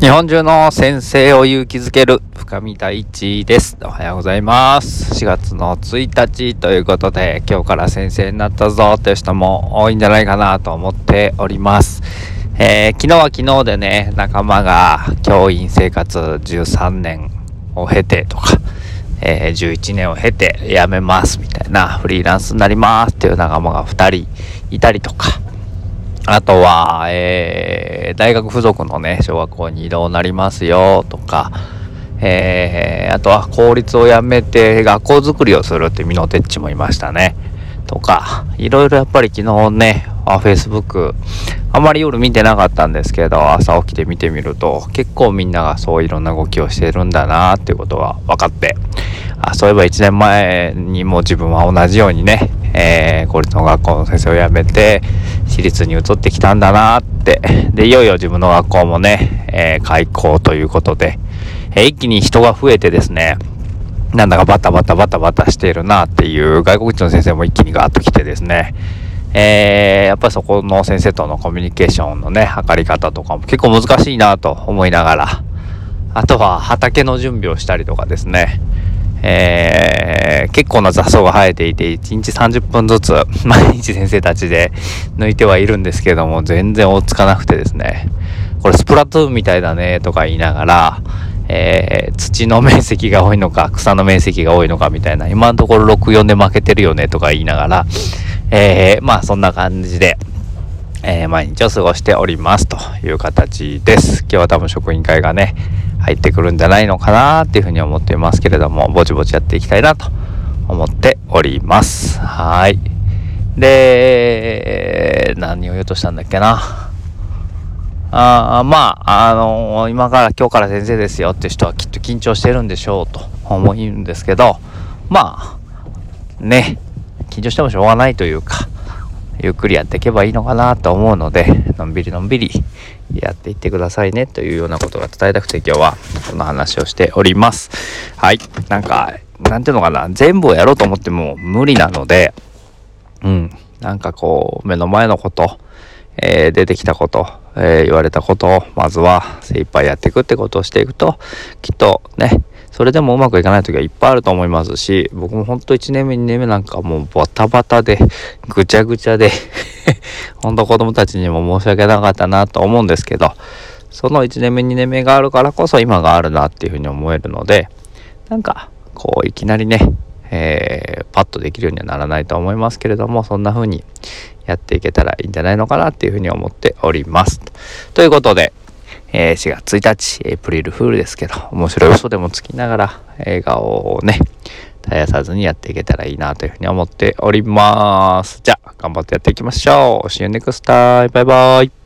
日本中の先生を勇気づける深見太一です。おはようございます。4月の1日ということで、今日から先生になったぞという人も多いんじゃないかなと思っております。えー、昨日は昨日でね、仲間が教員生活13年を経てとか、えー、11年を経て辞めますみたいな、フリーランスになりますっていう仲間が2人いたりとか、あとは、えー、大学附属のね、小学校に移動になりますよとか、えー、あとは公立を辞めて学校づくりをするってミノテッチもいましたね。とか、いろいろやっぱり昨日ね、あ、Facebook、あまり夜見てなかったんですけど、朝起きて見てみると、結構みんながそういろんな動きをしてるんだなっていうことが分かって、あそういえば1年前にも自分は同じようにね、えー、公立の学校の先生を辞めて、私立に移ってきたんだなって。で、いよいよ自分の学校もね、えー、開校ということで、えー、一気に人が増えてですね、なんだかバタバタバタバタしているなっていう外国人の先生も一気にガーッと来てですね、えー、やっぱりそこの先生とのコミュニケーションのね、測り方とかも結構難しいなと思いながら、あとは畑の準備をしたりとかですね、えー、結構な雑草が生えていて、1日30分ずつ、毎日先生たちで抜いてはいるんですけども、全然追っつかなくてですね、これスプラトゥーンみたいだね、とか言いながら、えー、土の面積が多いのか、草の面積が多いのかみたいな、今のところ64で負けてるよね、とか言いながら、えー、まあそんな感じで、えー、毎日を過ごしておりますという形です。今日は多分職員会がね、入ってくるんじゃないのかなっていうふうに思っていますけれども、ぼちぼちやっていきたいなと思っております。はい。で、何を言おうとしたんだっけな。あまあ、あのー、今から今日から先生ですよって人はきっと緊張してるんでしょうと思うんですけど、まあ、ね、緊張してもしょうがないというか、ゆっくりやっていけばいいのかなと思うので、のんびりのんびりやっていってくださいねというようなことが伝えたくて今日はこの話をしております。はい。なんか、なんていうのかな、全部をやろうと思っても無理なので、うん。なんかこう、目の前のこと、えー、出てきたこと、えー、言われたことを、まずは精一杯やっていくってことをしていくと、きっとね、それでもうまくいかない時はいっぱいあると思いますし、僕も本当1年目、2年目なんかもうバタバタで、ぐちゃぐちゃで 本当子供たちにも申し訳なかったなと思うんですけど、その1年目、2年目があるからこそ今があるなっていうふうに思えるので、なんか、こう、いきなりね、えー、パッとできるようにはならないと思いますけれども、そんな風にやっていけたらいいんじゃないのかなっていうふうに思っております。ということで、え、4月1日、エイプリルフールですけど、面白い嘘でもつきながら、笑顔をね、絶やさずにやっていけたらいいなというふうに思っております。じゃあ、頑張ってやっていきましょう。See you next time. バイバイ。